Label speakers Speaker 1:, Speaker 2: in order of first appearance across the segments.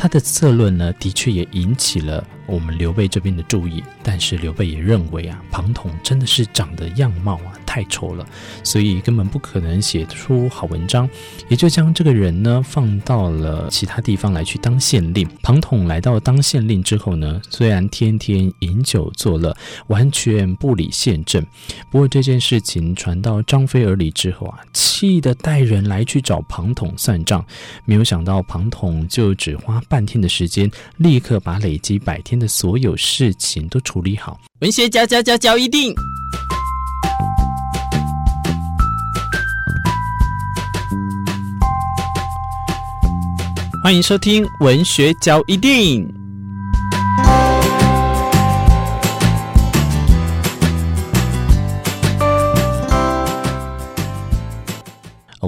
Speaker 1: 他的策论呢，的确也引起了我们刘备这边的注意。但是刘备也认为啊，庞统真的是长得样貌啊太丑了，所以根本不可能写出好文章，也就将这个人呢放到了其他地方来去当县令。庞统来到当县令之后呢，虽然天天饮酒作乐，完全不理县政，不过这件事情传到张飞耳里之后啊，气得带人来去找庞统算账。没有想到庞统就只花半天的时间，立刻把累积百天的所有事情都处理好。
Speaker 2: 文学交交交交一定，欢迎收听文学教一定。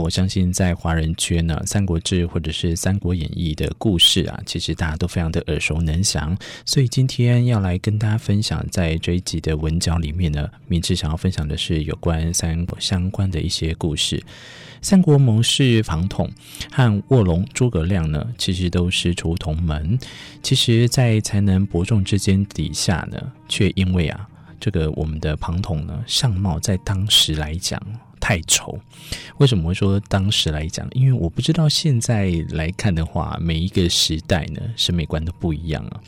Speaker 1: 我相信在华人圈呢，《三国志》或者是《三国演义》的故事啊，其实大家都非常的耳熟能详。所以今天要来跟大家分享，在这一集的文角里面呢，明智想要分享的是有关三国相关的一些故事。三国谋士庞统和卧龙诸葛亮呢，其实都师出同门。其实，在才能伯仲之间底下呢，却因为啊，这个我们的庞统呢，相貌在当时来讲。太丑，为什么会说当时来讲？因为我不知道现在来看的话，每一个时代呢，审美观都不一样啊。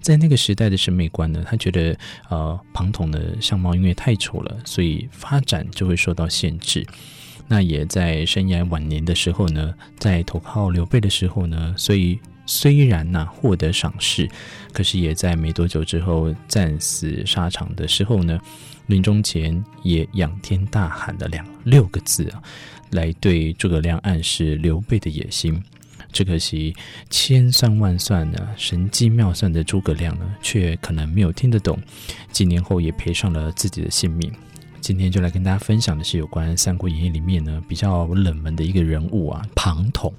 Speaker 1: 在那个时代的审美观呢，他觉得呃，庞统的相貌因为太丑了，所以发展就会受到限制。那也在生涯晚年的时候呢，在投靠刘备的时候呢，所以虽然呢、获得赏识，可是也在没多久之后战死沙场的时候呢。临终前也仰天大喊了两六个字啊，来对诸葛亮暗示刘备的野心。只可惜千算万算呢神机妙算的诸葛亮呢，却可能没有听得懂。几年后也赔上了自己的性命。今天就来跟大家分享的是有关《三国演义》里面呢比较冷门的一个人物啊，庞统。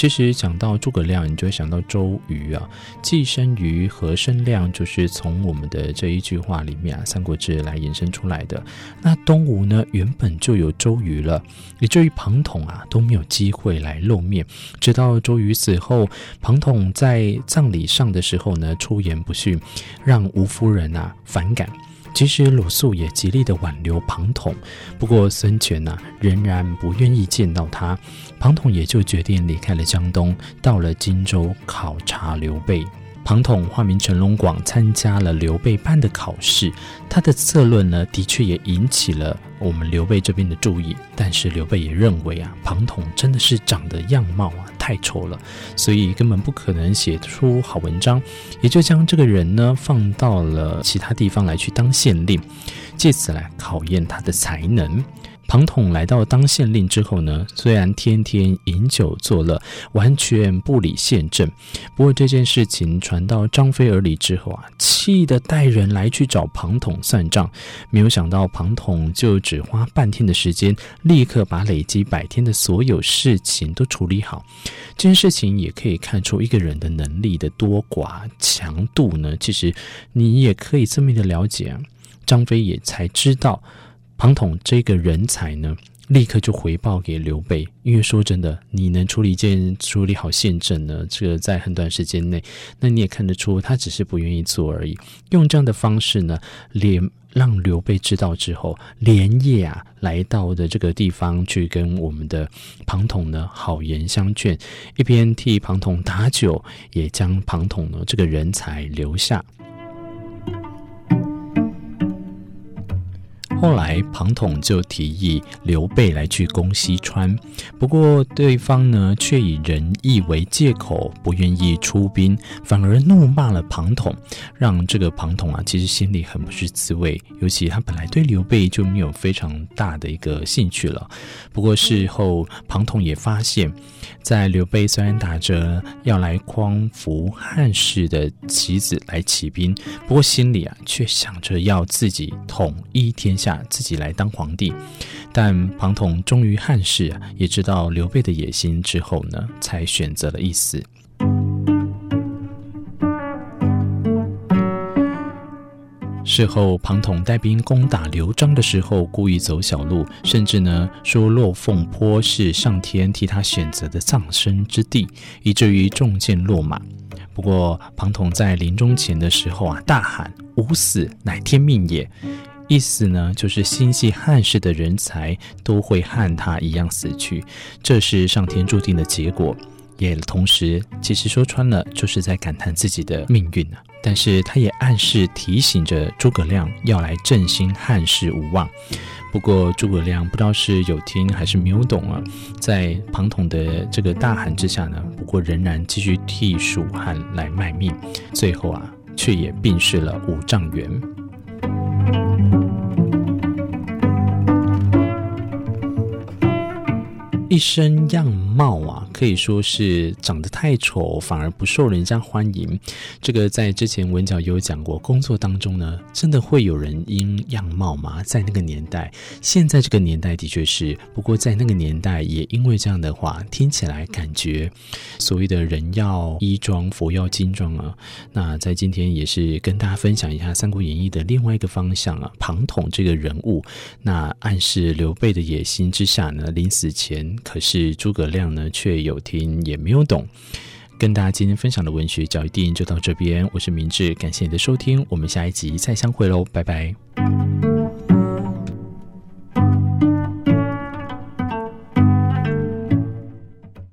Speaker 1: 其实讲到诸葛亮，你就会想到周瑜啊，既生瑜，何生亮，就是从我们的这一句话里面啊，《三国志》来延伸出来的。那东吴呢，原本就有周瑜了，以至于庞统啊都没有机会来露面。直到周瑜死后，庞统在葬礼上的时候呢，出言不逊，让吴夫人啊反感。其实鲁肃也极力的挽留庞统，不过孙权呐、啊、仍然不愿意见到他，庞统也就决定离开了江东，到了荆州考察刘备。庞统化名陈龙广，参加了刘备班的考试。他的策论呢，的确也引起了我们刘备这边的注意。但是刘备也认为啊，庞统真的是长得样貌啊太丑了，所以根本不可能写出好文章，也就将这个人呢放到了其他地方来去当县令，借此来考验他的才能。庞统来到当县令之后呢，虽然天天饮酒作乐，完全不理县政，不过这件事情传到张飞耳里之后啊，气得带人来去找庞统算账。没有想到庞统就只花半天的时间，立刻把累积百天的所有事情都处理好。这件事情也可以看出一个人的能力的多寡强度呢。其实你也可以这么的了解啊，张飞也才知道。庞统这个人才呢，立刻就回报给刘备。因为说真的，你能处理一件处理好县政呢，这个在很短时间内，那你也看得出他只是不愿意做而已。用这样的方式呢，连让刘备知道之后，连夜啊来到的这个地方去跟我们的庞统呢好言相劝，一边替庞统打酒，也将庞统呢这个人才留下。后来，庞统就提议刘备来去攻西川，不过对方呢却以仁义为借口，不愿意出兵，反而怒骂了庞统，让这个庞统啊其实心里很不是滋味。尤其他本来对刘备就没有非常大的一个兴趣了。不过事后，庞统也发现，在刘备虽然打着要来匡扶汉室的旗子来起兵，不过心里啊却想着要自己统一天下。自己来当皇帝，但庞统忠于汉室，也知道刘备的野心之后呢，才选择了一死。事后，庞统带兵攻打刘璋的时候，故意走小路，甚至呢说落凤坡是上天替他选择的葬身之地，以至于中箭落马。不过，庞统在临终前的时候啊，大喊“吾死乃天命也”，意思呢就是心系汉室的人才都会和他一样死去，这是上天注定的结果。也同时，其实说穿了，就是在感叹自己的命运啊。但是，他也暗示提醒着诸葛亮要来振兴汉室无望。不过，诸葛亮不知道是有听还是没有懂啊，在庞统的这个大喊之下呢，不过仍然继续替蜀汉来卖命，最后啊，却也病逝了五丈原。一身样貌啊，可以说是长得太丑，反而不受人家欢迎。这个在之前文角也有讲过，工作当中呢，真的会有人因样貌吗？在那个年代，现在这个年代的确是，不过在那个年代，也因为这样的话，听起来感觉所谓的人要衣装，佛要金装啊。那在今天也是跟大家分享一下《三国演义》的另外一个方向啊，庞统这个人物，那暗示刘备的野心之下呢，临死前。可是诸葛亮呢，却有听也没有懂。跟大家今天分享的文学教育电影就到这边，我是明智，感谢你的收听，我们下一集再相会喽，拜拜。